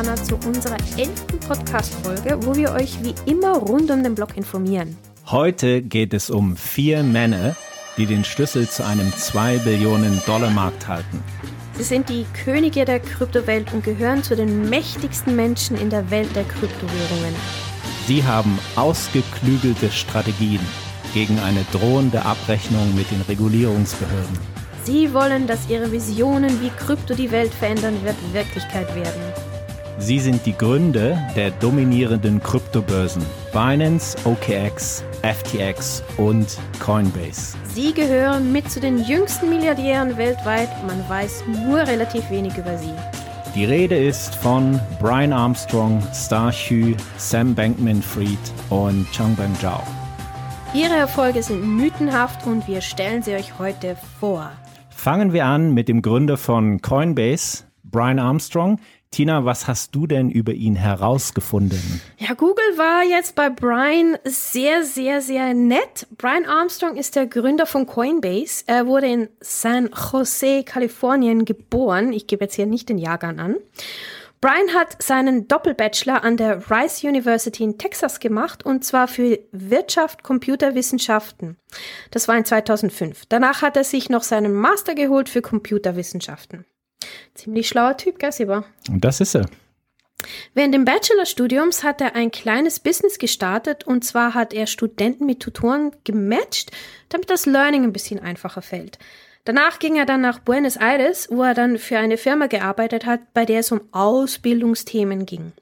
Mesianer, zu unserer elften Podcast-Folge, wo wir euch wie immer rund um den Blog informieren. Heute geht es um vier Männer, die den Schlüssel zu einem 2 Billionen Dollar Markt halten. Sie sind die Könige der Kryptowelt und gehören zu den mächtigsten Menschen in der Welt der Kryptowährungen. Sie haben ausgeklügelte Strategien gegen eine drohende Abrechnung mit den Regulierungsbehörden. Sie wollen, dass ihre Visionen, wie Krypto die Welt verändern wird, Wirklichkeit werden. Sie sind die Gründer der dominierenden Kryptobörsen Binance, OKX, FTX und Coinbase. Sie gehören mit zu den jüngsten Milliardären weltweit. Man weiß nur relativ wenig über sie. Die Rede ist von Brian Armstrong, Star Hugh, Sam Bankman-Fried und Changbang Zhao. Ihre Erfolge sind mythenhaft und wir stellen sie euch heute vor. Fangen wir an mit dem Gründer von Coinbase, Brian Armstrong. Tina, was hast du denn über ihn herausgefunden? Ja, Google war jetzt bei Brian sehr, sehr, sehr nett. Brian Armstrong ist der Gründer von Coinbase. Er wurde in San Jose, Kalifornien geboren. Ich gebe jetzt hier nicht den Jahrgang an. Brian hat seinen Doppelbachelor an der Rice University in Texas gemacht und zwar für Wirtschaft, Computerwissenschaften. Das war in 2005. Danach hat er sich noch seinen Master geholt für Computerwissenschaften. Ziemlich schlauer Typ, gell, Sieber? Und das ist er. Während dem Bachelorstudiums hat er ein kleines Business gestartet und zwar hat er Studenten mit Tutoren gematcht, damit das Learning ein bisschen einfacher fällt. Danach ging er dann nach Buenos Aires, wo er dann für eine Firma gearbeitet hat, bei der es um Ausbildungsthemen ging.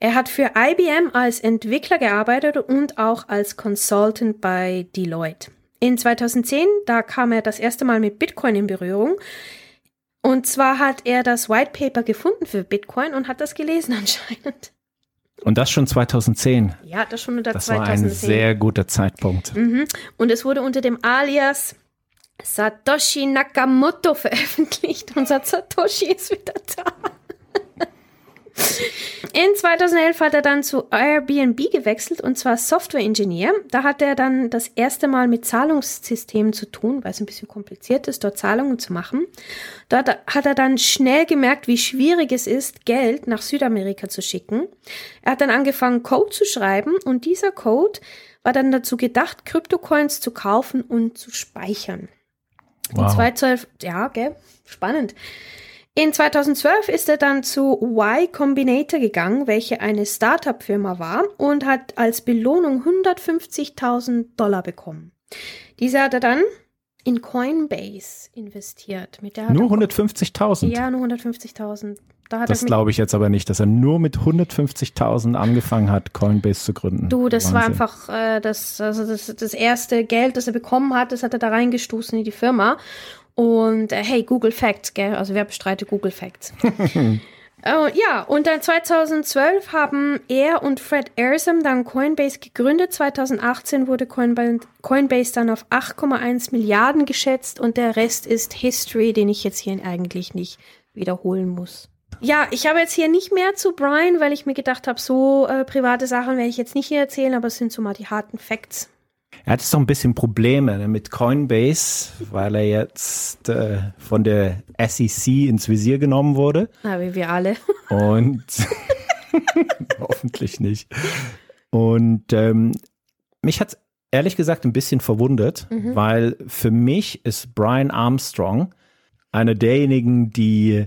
Er hat für IBM als Entwickler gearbeitet und auch als Consultant bei Deloitte. In 2010, da kam er das erste Mal mit Bitcoin in Berührung. Und zwar hat er das White Paper gefunden für Bitcoin und hat das gelesen anscheinend. Und das schon 2010. Ja, das schon unter das 2010. war ein sehr guter Zeitpunkt. Mhm. Und es wurde unter dem Alias Satoshi Nakamoto veröffentlicht. Unser Satoshi ist wieder da. In 2011 hat er dann zu Airbnb gewechselt und zwar Software Engineer. Da hat er dann das erste Mal mit Zahlungssystemen zu tun, weil es ein bisschen kompliziert ist, dort Zahlungen zu machen. Dort hat er dann schnell gemerkt, wie schwierig es ist, Geld nach Südamerika zu schicken. Er hat dann angefangen, Code zu schreiben und dieser Code war dann dazu gedacht, Kryptocoins zu kaufen und zu speichern. Wow. In 2012, ja, gell, spannend. In 2012 ist er dann zu Y Combinator gegangen, welche eine Startup-Firma war und hat als Belohnung 150.000 Dollar bekommen. Diese hat er dann in Coinbase investiert. Mit der Nur er- 150.000. Ja, nur 150.000. Da Das glaube ich jetzt aber nicht, dass er nur mit 150.000 angefangen hat, Coinbase zu gründen. du, das war Wahnsinn. einfach äh, das, also das, das erste Geld, das er bekommen hat, das hat er da reingestoßen in die Firma. Und äh, hey, Google Facts, gell? Also wer bestreitet Google Facts? Oh, ja, und dann 2012 haben er und Fred Airsam dann Coinbase gegründet. 2018 wurde Coinbase, Coinbase dann auf 8,1 Milliarden geschätzt und der Rest ist History, den ich jetzt hier eigentlich nicht wiederholen muss. Ja, ich habe jetzt hier nicht mehr zu Brian, weil ich mir gedacht habe, so äh, private Sachen werde ich jetzt nicht hier erzählen, aber es sind so mal die harten Facts. Er hat jetzt noch ein bisschen Probleme ne, mit Coinbase, weil er jetzt äh, von der SEC ins Visier genommen wurde. Na, wie wir alle. Und hoffentlich nicht. Und ähm, mich hat ehrlich gesagt ein bisschen verwundert, weil für mich ist Brian Armstrong einer derjenigen, die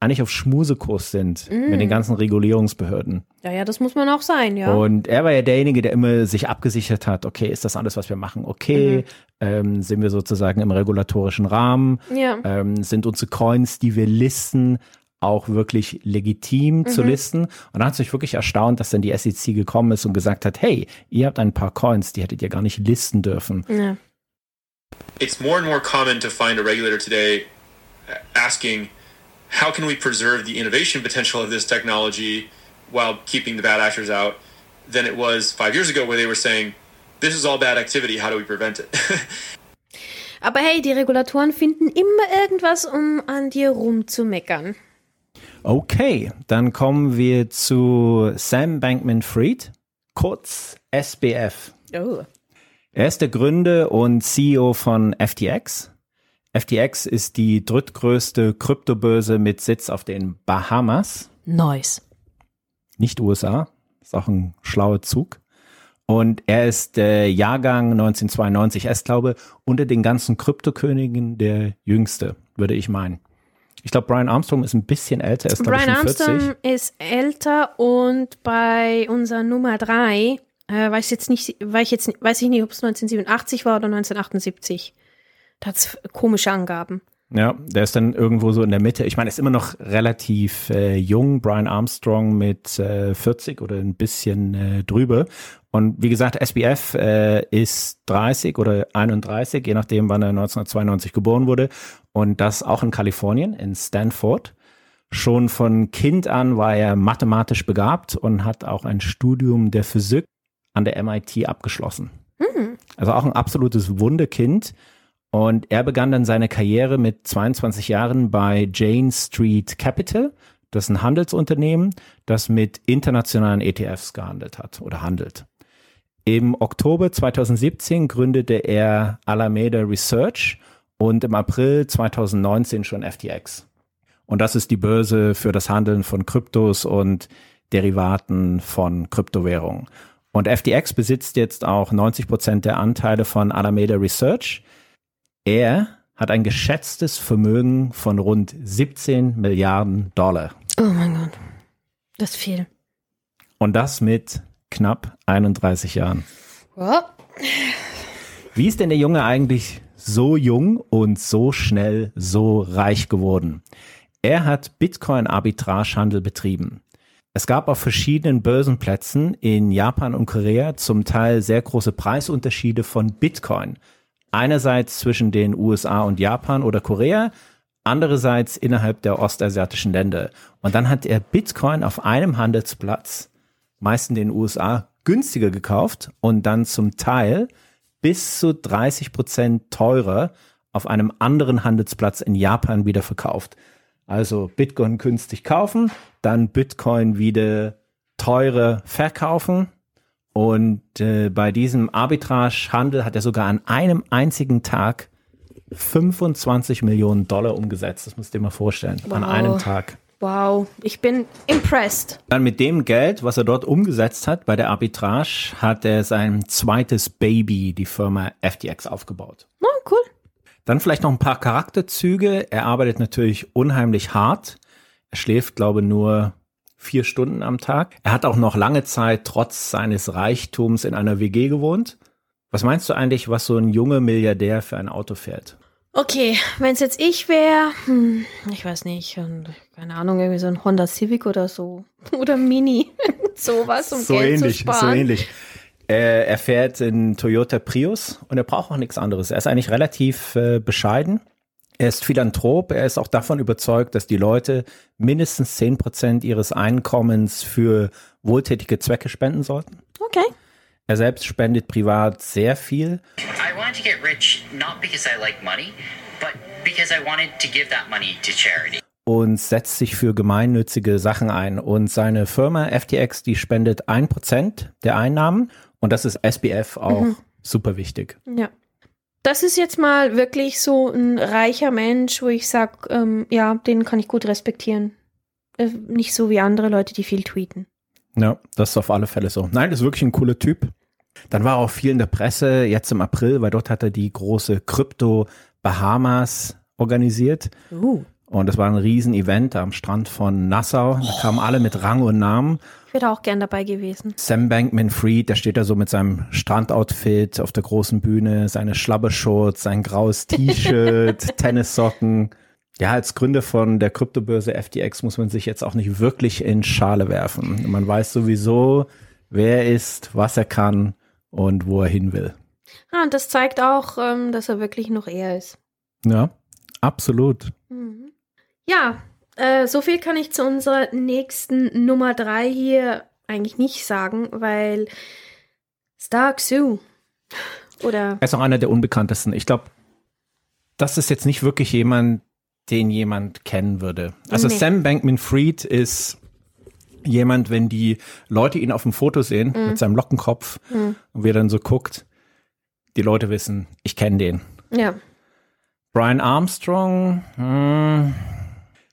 eigentlich auf Schmusekurs sind mit den ganzen Regulierungsbehörden. Ja, ja, das muss man auch sein, ja. Und er war ja derjenige, der immer sich abgesichert hat, okay, ist das alles, was wir machen, okay, ähm, sind wir sozusagen im regulatorischen Rahmen, ja. ähm, sind unsere Coins, die wir listen, auch wirklich legitim zu listen. Und dann hat es mich wirklich erstaunt, dass dann die SEC gekommen ist und gesagt hat, hey, ihr habt ein paar Coins, die hättet ihr gar nicht listen dürfen. ja. it's more and more common to find a regulator today asking, how can we preserve the innovation potential of this technology while keeping the bad actors out than it was five years ago, where they were saying, this is all bad activity, how do we prevent it? Aber hey, die Regulatoren finden immer irgendwas, um an dir rumzumeckern. Okay, dann kommen wir zu Sam Bankman-Fried, kurz SBF. Oh. Er ist der Gründer und CEO von FTX. FTX ist die drittgrößte Kryptobörse mit Sitz auf den Bahamas. Nice. Nicht USA. Ist auch ein schlauer Zug. Und er ist äh, Jahrgang 1992. Er ist, glaube unter den ganzen Kryptokönigen der jüngste, würde ich meinen. Ich glaube, Brian Armstrong ist ein bisschen älter. Ist, Brian Armstrong ist älter und bei unserer Nummer drei äh, weiß jetzt nicht, weiß ich jetzt weiß ich nicht, ob es 1987 war oder 1978. Da hat's komische Angaben. Ja, der ist dann irgendwo so in der Mitte. Ich meine, er ist immer noch relativ äh, jung, Brian Armstrong mit äh, 40 oder ein bisschen äh, drüber. Und wie gesagt, SBF äh, ist 30 oder 31, je nachdem, wann er 1992 geboren wurde. Und das auch in Kalifornien, in Stanford. Schon von Kind an war er mathematisch begabt und hat auch ein Studium der Physik an der MIT abgeschlossen. Mhm. Also auch ein absolutes Wunderkind. Und er begann dann seine Karriere mit 22 Jahren bei Jane Street Capital. Das ist ein Handelsunternehmen, das mit internationalen ETFs gehandelt hat oder handelt. Im Oktober 2017 gründete er Alameda Research und im April 2019 schon FTX. Und das ist die Börse für das Handeln von Kryptos und Derivaten von Kryptowährungen. Und FTX besitzt jetzt auch 90 Prozent der Anteile von Alameda Research. Er hat ein geschätztes Vermögen von rund 17 Milliarden Dollar. Oh mein Gott. Das ist viel. Und das mit knapp 31 Jahren. Ja. Wie ist denn der Junge eigentlich so jung und so schnell so reich geworden? Er hat Bitcoin-Arbitragehandel betrieben. Es gab auf verschiedenen Börsenplätzen in Japan und Korea zum Teil sehr große Preisunterschiede von Bitcoin einerseits zwischen den USA und Japan oder Korea, andererseits innerhalb der ostasiatischen Länder. Und dann hat er Bitcoin auf einem Handelsplatz, meist in den USA, günstiger gekauft und dann zum Teil bis zu 30 Prozent teurer auf einem anderen Handelsplatz in Japan wieder verkauft. Also Bitcoin günstig kaufen, dann Bitcoin wieder teurer verkaufen und äh, bei diesem Arbitrage-Handel hat er sogar an einem einzigen Tag 25 Millionen Dollar umgesetzt. Das musst du dir mal vorstellen. Wow. An einem Tag. Wow, ich bin impressed. Dann mit dem Geld, was er dort umgesetzt hat bei der Arbitrage, hat er sein zweites Baby, die Firma FTX, aufgebaut. Oh, cool. Dann vielleicht noch ein paar Charakterzüge. Er arbeitet natürlich unheimlich hart. Er schläft, glaube ich, nur vier Stunden am Tag. Er hat auch noch lange Zeit trotz seines Reichtums in einer WG gewohnt. Was meinst du eigentlich, was so ein junger Milliardär für ein Auto fährt? Okay, wenn es jetzt ich wäre, hm, ich weiß nicht, keine Ahnung, irgendwie so ein Honda Civic oder so. Oder Mini. Sowas, um so Geld ähnlich, zu sparen. So ähnlich. Äh, er fährt in Toyota Prius und er braucht auch nichts anderes. Er ist eigentlich relativ äh, bescheiden. Er ist Philanthrop, er ist auch davon überzeugt, dass die Leute mindestens 10 Prozent ihres Einkommens für wohltätige Zwecke spenden sollten. Okay. Er selbst spendet privat sehr viel. I wanted to get rich not because I like money, but because I wanted to give that money to charity. Und setzt sich für gemeinnützige Sachen ein. Und seine Firma FTX, die spendet ein Prozent der Einnahmen. Und das ist SBF auch mhm. super wichtig. Ja das ist jetzt mal wirklich so ein reicher Mensch, wo ich sage, ähm, ja, den kann ich gut respektieren. Äh, nicht so wie andere Leute, die viel tweeten. Ja, das ist auf alle Fälle so. Nein, das ist wirklich ein cooler Typ. Dann war auch viel in der Presse, jetzt im April, weil dort hat er die große Krypto Bahamas organisiert. Uh. Und das war ein Riesen-Event am Strand von Nassau. Da kamen alle mit Rang und Namen. Wäre auch gern dabei gewesen. Sam Bankman-Fried, der steht da so mit seinem Strandoutfit auf der großen Bühne, seine Schlabbershorts, sein graues T-Shirt, Tennissocken. Ja, als Gründer von der Kryptobörse FTX muss man sich jetzt auch nicht wirklich in Schale werfen. Man weiß sowieso, wer er ist, was er kann und wo er hin will. Ah, und das zeigt auch, ähm, dass er wirklich noch er ist. Ja, absolut. Mhm. Ja, äh, so viel kann ich zu unserer nächsten Nummer drei hier eigentlich nicht sagen, weil Stark Sue oder. Er ist auch einer der unbekanntesten. Ich glaube, das ist jetzt nicht wirklich jemand, den jemand kennen würde. Also nee. Sam Bankman-Fried ist jemand, wenn die Leute ihn auf dem Foto sehen mm. mit seinem Lockenkopf mm. und wie er dann so guckt, die Leute wissen, ich kenne den. Ja. Brian Armstrong, hm,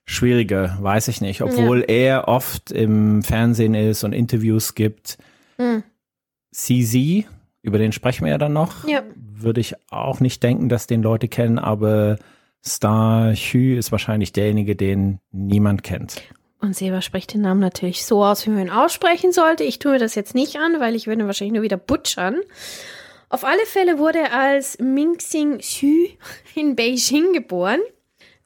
schwieriger, weiß ich nicht. Obwohl ja. er oft im Fernsehen ist und Interviews gibt. Hm. CZ, über den sprechen wir ja dann noch. Ja. Würde ich auch nicht denken, dass den Leute kennen, aber Star Hü ist wahrscheinlich derjenige, den niemand kennt. Und Seba spricht den Namen natürlich so aus, wie man ihn aussprechen sollte. Ich tue mir das jetzt nicht an, weil ich würde wahrscheinlich nur wieder butchern. Auf alle Fälle wurde er als Mingxing Xu in Beijing geboren.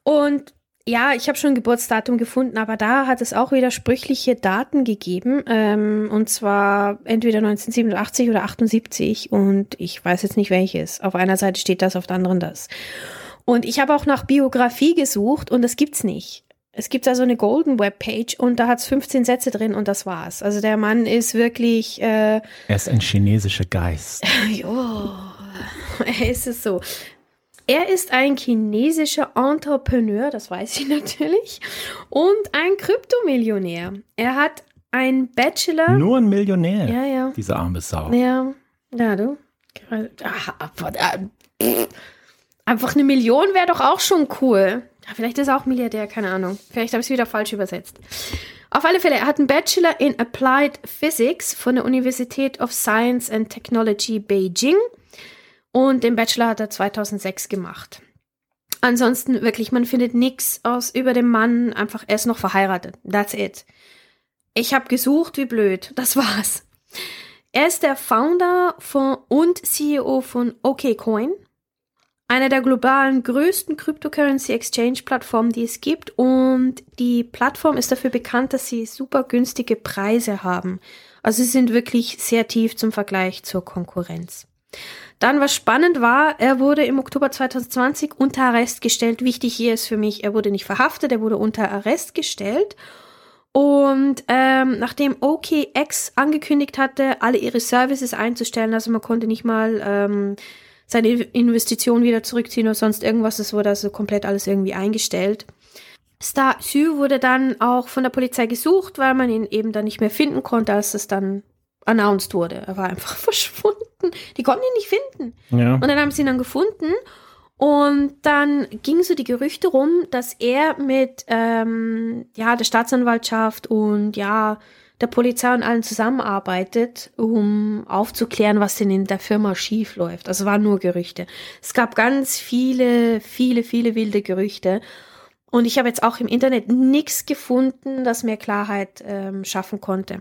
Und ja, ich habe schon ein Geburtsdatum gefunden, aber da hat es auch widersprüchliche Daten gegeben. Ähm, und zwar entweder 1987 oder 78. Und ich weiß jetzt nicht welches. Auf einer Seite steht das, auf der anderen das. Und ich habe auch nach Biografie gesucht und das gibt's nicht. Es gibt da so eine Golden Web Page und da hat es 15 Sätze drin und das war's. Also der Mann ist wirklich. Äh, er ist ein chinesischer Geist. jo, er ist es so. Er ist ein chinesischer Entrepreneur, das weiß ich natürlich, und ein Kryptomillionär. Er hat ein Bachelor. Nur ein Millionär. Ja, ja. Diese arme Sau. Ja, ja, du. Einfach eine Million wäre doch auch schon cool. Vielleicht ist er auch Milliardär, keine Ahnung. Vielleicht habe ich es wieder falsch übersetzt. Auf alle Fälle, er hat einen Bachelor in Applied Physics von der Universität of Science and Technology Beijing und den Bachelor hat er 2006 gemacht. Ansonsten wirklich, man findet nichts aus über den Mann, einfach er ist noch verheiratet. That's it. Ich habe gesucht, wie blöd. Das war's. Er ist der Founder von und CEO von OKCoin einer der globalen größten Cryptocurrency Exchange Plattformen, die es gibt. Und die Plattform ist dafür bekannt, dass sie super günstige Preise haben. Also sie sind wirklich sehr tief zum Vergleich zur Konkurrenz. Dann, was spannend war, er wurde im Oktober 2020 unter Arrest gestellt. Wichtig hier ist für mich, er wurde nicht verhaftet, er wurde unter Arrest gestellt. Und ähm, nachdem OKX angekündigt hatte, alle ihre Services einzustellen, also man konnte nicht mal ähm, seine Investition wieder zurückziehen oder sonst irgendwas. Es wurde also komplett alles irgendwie eingestellt. Star Xu wurde dann auch von der Polizei gesucht, weil man ihn eben dann nicht mehr finden konnte, als es dann announced wurde. Er war einfach verschwunden. Die konnten ihn nicht finden. Ja. Und dann haben sie ihn dann gefunden. Und dann gingen so die Gerüchte rum, dass er mit ähm, ja, der Staatsanwaltschaft und ja, der Polizei und allen zusammenarbeitet, um aufzuklären, was denn in der Firma schief läuft. Also waren nur Gerüchte. Es gab ganz viele, viele, viele wilde Gerüchte. Und ich habe jetzt auch im Internet nichts gefunden, das mehr Klarheit ähm, schaffen konnte.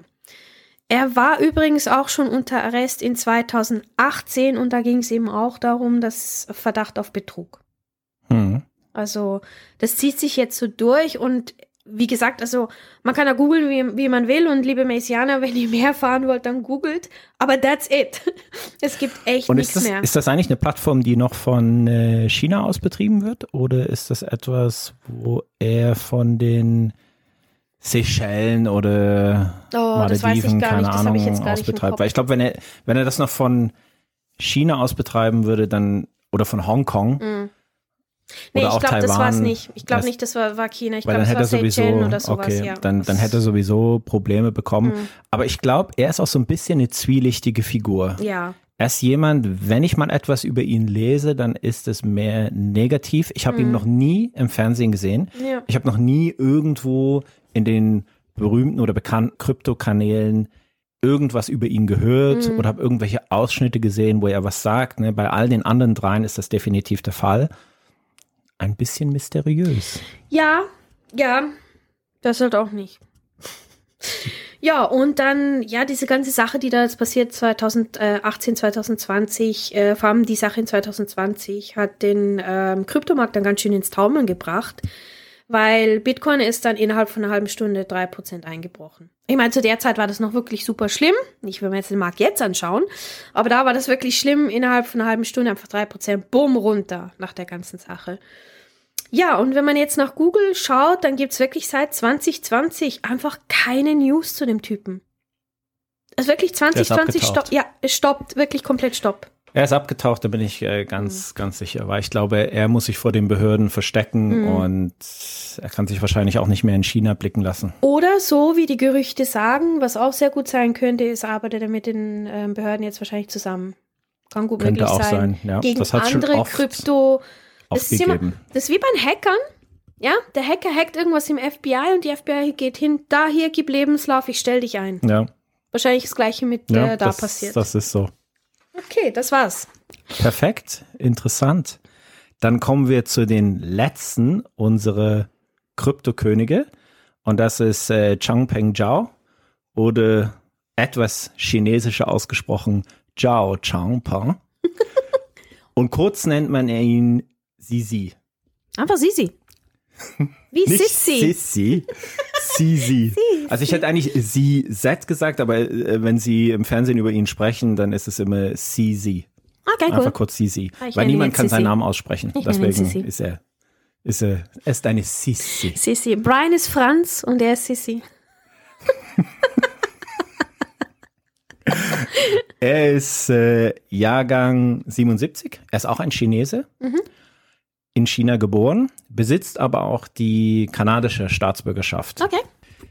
Er war übrigens auch schon unter Arrest in 2018 und da ging es eben auch darum, dass Verdacht auf Betrug. Mhm. Also das zieht sich jetzt so durch und wie gesagt, also man kann ja googeln, wie, wie man will und liebe Messianer, wenn ihr mehr erfahren wollt, dann googelt. Aber that's it. Es gibt echt und nichts das, mehr. Ist das eigentlich eine Plattform, die noch von äh, China aus betrieben wird? Oder ist das etwas, wo er von den Seychellen oder oh, Malediven, keine nicht. Ahnung, aus betreibt? Weil ich glaube, wenn er, wenn er das noch von China aus betreiben würde, dann oder von Hongkong, mm Nee, ich glaube, das war es nicht. Ich glaube nicht, das war, war China. Ich glaube, das war sowieso, oder sowas, okay, ja. Dann, dann hätte er sowieso Probleme bekommen. Mhm. Aber ich glaube, er ist auch so ein bisschen eine zwielichtige Figur. Ja. Er ist jemand, wenn ich mal etwas über ihn lese, dann ist es mehr negativ. Ich habe mhm. ihn noch nie im Fernsehen gesehen. Ja. Ich habe noch nie irgendwo in den berühmten oder bekannten Kryptokanälen irgendwas über ihn gehört mhm. oder habe irgendwelche Ausschnitte gesehen, wo er was sagt. Ne? Bei all den anderen dreien ist das definitiv der Fall ein bisschen mysteriös. Ja, ja, das halt auch nicht. Ja, und dann, ja, diese ganze Sache, die da jetzt passiert, 2018, 2020, äh, vor allem die Sache in 2020, hat den ähm, Kryptomarkt dann ganz schön ins Taumeln gebracht, weil Bitcoin ist dann innerhalb von einer halben Stunde drei Prozent eingebrochen. Ich meine, zu der Zeit war das noch wirklich super schlimm. Nicht, wenn wir jetzt den Markt jetzt anschauen, aber da war das wirklich schlimm. Innerhalb von einer halben Stunde einfach drei Prozent, bumm, runter nach der ganzen Sache. Ja, und wenn man jetzt nach Google schaut, dann gibt's wirklich seit 2020 einfach keine News zu dem Typen. Also wirklich 2020 stoppt. Ja, es stoppt, wirklich komplett stopp. Er ist abgetaucht, da bin ich äh, ganz, mhm. ganz sicher. Weil ich glaube, er muss sich vor den Behörden verstecken mhm. und er kann sich wahrscheinlich auch nicht mehr in China blicken lassen. Oder so, wie die Gerüchte sagen, was auch sehr gut sein könnte, ist, arbeitet er mit den äh, Behörden jetzt wahrscheinlich zusammen. Kann gut könnte möglich auch sein. sein. Ja, Gegen andere Krypto- Das ist, immer, das ist wie bei den Hackern. Ja, der Hacker hackt irgendwas im FBI und die FBI geht hin, da hier, gib Lebenslauf, ich stell dich ein. Ja, Wahrscheinlich das gleiche mit ja äh, da das, passiert. das ist so. Okay, das war's. Perfekt, interessant. Dann kommen wir zu den letzten unserer Kryptokönige und das ist äh, Changpeng Zhao oder etwas chinesischer ausgesprochen Zhao Changpeng. und kurz nennt man ihn Sisi. Einfach Sisi. Wie Nicht Sissi. Sissi. Sisi. Also ich hätte eigentlich sie Z gesagt, aber äh, wenn sie im Fernsehen über ihn sprechen, dann ist es immer Sisi. Okay, Einfach cool. kurz Sisi. Ah, Weil niemand kann seinen Sissi. Namen aussprechen. Ich Deswegen ist er, ist er, er ist eine Sissi. Sissi. Brian ist Franz und er ist Sissi. Er ist äh, Jahrgang 77. Er ist auch ein Chinese. Mhm. In China geboren, besitzt aber auch die kanadische Staatsbürgerschaft. Okay.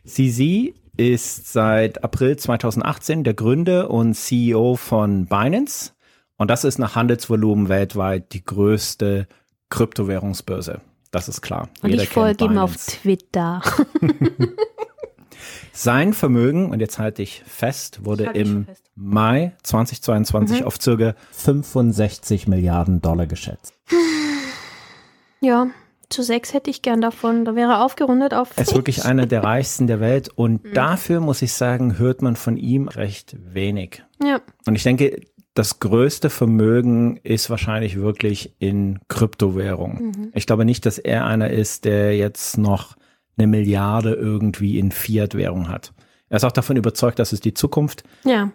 Sisi ist seit April 2018 der Gründer und CEO von Binance. Und das ist nach Handelsvolumen weltweit die größte Kryptowährungsbörse. Das ist klar. Und Jeder ich folge ihm auf. Twitter. Sein Vermögen, und jetzt halte ich fest, wurde ich im fest. Mai 2022 auf circa 65 Milliarden Dollar geschätzt. Ja, zu sechs hätte ich gern davon. Da wäre aufgerundet auf. Er ist wirklich einer der reichsten der Welt und Mhm. dafür, muss ich sagen, hört man von ihm recht wenig. Ja. Und ich denke, das größte Vermögen ist wahrscheinlich wirklich in Kryptowährung. Mhm. Ich glaube nicht, dass er einer ist, der jetzt noch eine Milliarde irgendwie in Fiat-Währung hat. Er ist auch davon überzeugt, dass es die Zukunft. Ja.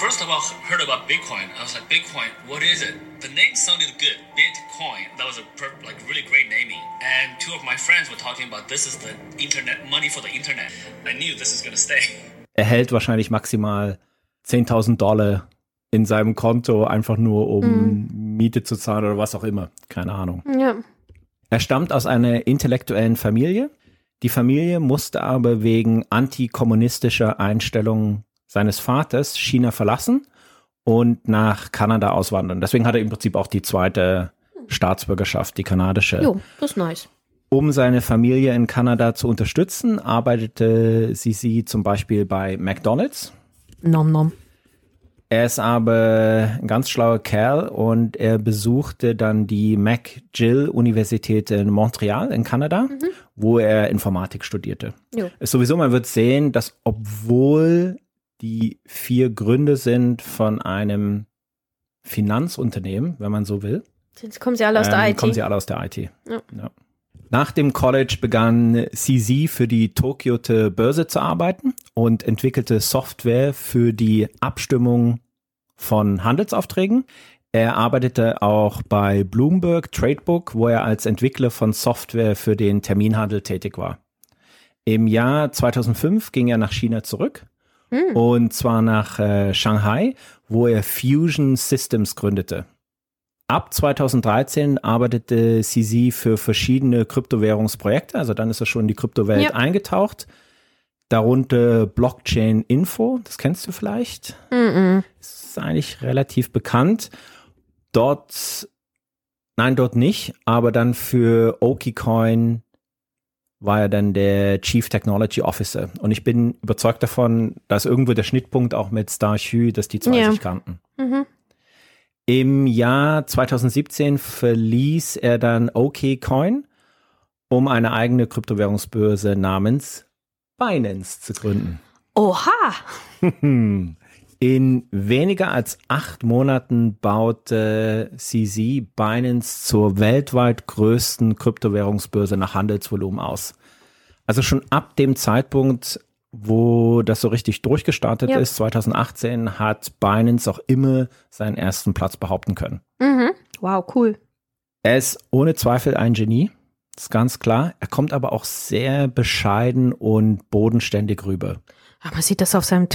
First about heard about Bitcoin, I was like, Bitcoin, what is it? The name sounded good, Bitcoin. That was a per- like really great naming. And two of my friends were talking about this is the internet money for the internet. I knew this is gonna stay. Er hält wahrscheinlich maximal 10.000 Dollar in seinem Konto, einfach nur um Miete zu zahlen oder was auch immer. Keine Ahnung. Ja. Er stammt aus einer intellektuellen Familie. Die Familie musste aber wegen antikommunistischer Einstellungen seines Vaters China verlassen und nach Kanada auswandern. Deswegen hat er im Prinzip auch die zweite Staatsbürgerschaft, die kanadische. Jo, das ist nice. Um seine Familie in Kanada zu unterstützen, arbeitete Sisi zum Beispiel bei McDonald's. Nom nom. Er ist aber ein ganz schlauer Kerl und er besuchte dann die McGill-Universität in Montreal in Kanada, wo er Informatik studierte. Jo. Ist sowieso, man wird sehen, dass obwohl die vier Gründe sind von einem Finanzunternehmen, wenn man so will, Jetzt kommen sie alle aus der ähm, IT. Kommen sie alle aus der IT. Ja. Ja. Nach dem College begann CZ für die Tokyote Börse zu arbeiten und entwickelte Software für die Abstimmung von Handelsaufträgen. Er arbeitete auch bei Bloomberg Tradebook, wo er als Entwickler von Software für den Terminhandel tätig war. Im Jahr 2005 ging er nach China zurück und zwar nach äh, Shanghai, wo er Fusion Systems gründete. Ab 2013 arbeitete CZ für verschiedene Kryptowährungsprojekte, also dann ist er schon in die Kryptowelt Ja. eingetaucht. Darunter Blockchain Info, das kennst du vielleicht. Mhm. ist eigentlich relativ bekannt. Dort, nein, dort nicht, aber dann für OkiCoin war er dann der Chief Technology Officer. Und ich bin überzeugt davon, dass irgendwo der Schnittpunkt auch mit Starhue, dass die zwei Ja. sich kannten. Mhm. Im Jahr 2017 verließ er dann OKCoin, um eine eigene Kryptowährungsbörse namens Binance zu gründen. Oha. In weniger als acht Monaten baute CZ Binance zur weltweit größten Kryptowährungsbörse nach Handelsvolumen aus. Also schon ab dem Zeitpunkt, wo das so richtig durchgestartet Ja. ist, 2018, hat Binance auch immer seinen ersten Platz behaupten können. Mhm. Wow, cool. Er ist ohne Zweifel ein Genie, ist ganz klar. Er kommt aber auch sehr bescheiden und bodenständig rüber. Aber man sieht das auf seinem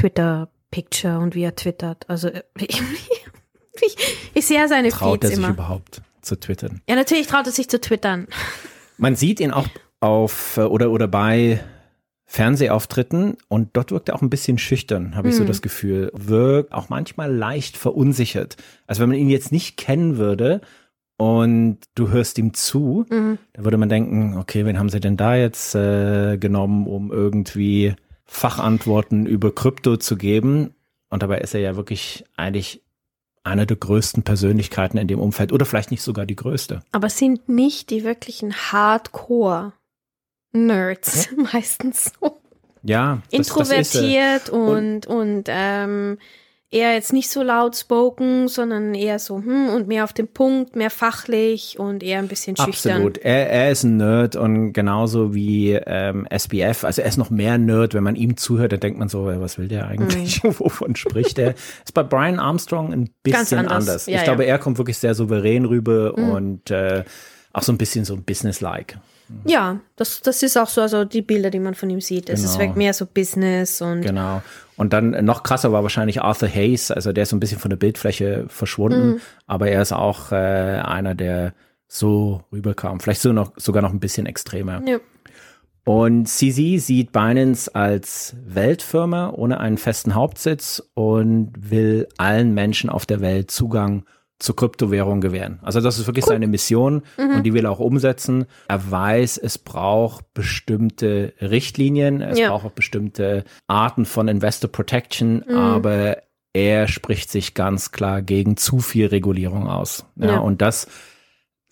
Twitter-Picture und wie er twittert. Also äh, ich, ich, ich sehe ja seine Traut er Feeds sich immer. überhaupt zu twittern? Ja, natürlich traut er sich zu twittern. Man sieht ihn auch auf äh, oder oder bei Fernsehauftritten und dort wirkt er auch ein bisschen schüchtern, habe ich so das Gefühl. Wirkt auch manchmal leicht verunsichert. Also wenn man ihn jetzt nicht kennen würde und du hörst ihm zu, Mhm. da würde man denken, okay, wen haben sie denn da jetzt äh, genommen, um irgendwie Fachantworten über Krypto zu geben? Und dabei ist er ja wirklich eigentlich einer der größten Persönlichkeiten in dem Umfeld oder vielleicht nicht sogar die größte. Aber es sind nicht die wirklichen Hardcore-Nerds meistens so. Ja, das, das ist, äh, Introvertiert und, und, ähm, eher jetzt nicht so lautspoken, sondern eher so, hm, und mehr auf den Punkt, mehr fachlich und eher ein bisschen schüchtern. Absolut. Er, er ist ein Nerd und genauso wie ähm, SBF. Also er ist noch mehr Nerd. Wenn man ihm zuhört, dann denkt man so, was will der eigentlich? Wovon spricht er? Ist bei Brian Armstrong ein bisschen anders. anders. Ja, ich glaube, ja. Mhm. er kommt wirklich sehr souverän rüber und äh, auch so ein bisschen so business-like. Ja, das, das ist auch so, also die Bilder, die man von ihm sieht. Es ist Genau. weg mehr so Business und Genau. Und dann noch krasser war wahrscheinlich Arthur Hayes. Also der ist so ein bisschen von der Bildfläche verschwunden, Mhm. aber er ist auch äh, einer, der so rüberkam. Vielleicht so noch, sogar noch ein bisschen extremer. ja. Und CZ sieht Binance als Weltfirma ohne einen festen Hauptsitz und will allen Menschen auf der Welt Zugang zur Kryptowährung gewähren. Also das ist wirklich seine Mission und die will er auch umsetzen. Er weiß, es braucht bestimmte Richtlinien, es Ja. braucht auch bestimmte Arten von Investor Protection, aber er spricht sich ganz klar gegen zu viel Regulierung aus. Ja, Ja. Und das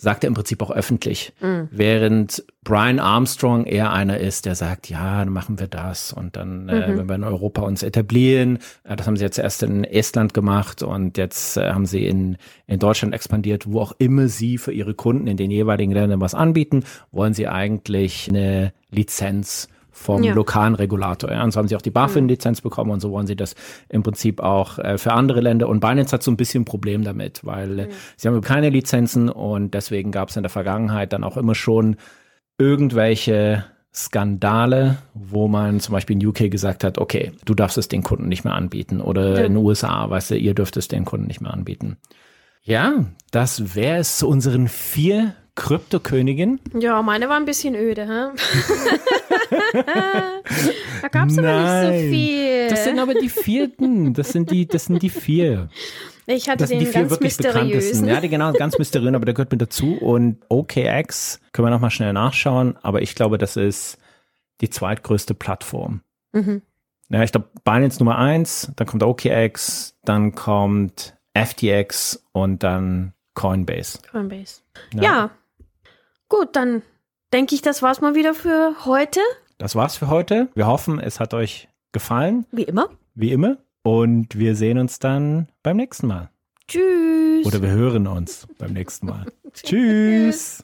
sagt er im Prinzip auch öffentlich. Während Brian Armstrong eher einer ist, der sagt, ja, dann machen wir das und dann, äh, wenn wir in Europa uns etablieren, äh, das haben sie jetzt erst in Estland gemacht und jetzt äh, haben sie in, in Deutschland expandiert, wo auch immer sie für ihre Kunden in den jeweiligen Ländern was anbieten, wollen sie eigentlich eine Lizenz vom Ja. lokalen Regulator. Ja. Und so haben sie auch die BaFin-Lizenz bekommen und so wollen sie das im Prinzip auch äh, für andere Länder. Und Binance hat so ein bisschen ein Problem damit, weil äh, sie haben keine Lizenzen und deswegen gab es in der Vergangenheit dann auch immer schon irgendwelche Skandale, wo man zum Beispiel in UK gesagt hat, okay, du darfst es den Kunden nicht mehr anbieten. Oder Ja. in den USA, weißt du, ihr dürft es den Kunden nicht mehr anbieten. Ja, das wäre es zu unseren vier Kryptoköniginnen. ja, meine war ein bisschen öde, hä? da gab es aber nicht so viel. Das sind aber die vierten. Das sind die, das sind die vier. ich hatte Das sind die den vier ganz wirklich bekanntesten. mysteriösen. Ja, die genau, ganz mysteriös, aber der gehört mit dazu. Und OKX können wir nochmal schnell nachschauen, aber ich glaube, das ist die zweitgrößte Plattform. Mhm. Ja, ich glaube, Binance Nummer eins, dann kommt OKX, dann kommt FTX und dann Coinbase. Coinbase. Ja. Gut, dann denke ich, das war's mal wieder für heute. Das war's für heute. Wir hoffen, es hat euch gefallen, Wie immer. wie immer. Und wir sehen uns dann beim nächsten Mal. Tschüss. Oder wir hören uns beim nächsten Mal. Tschüss.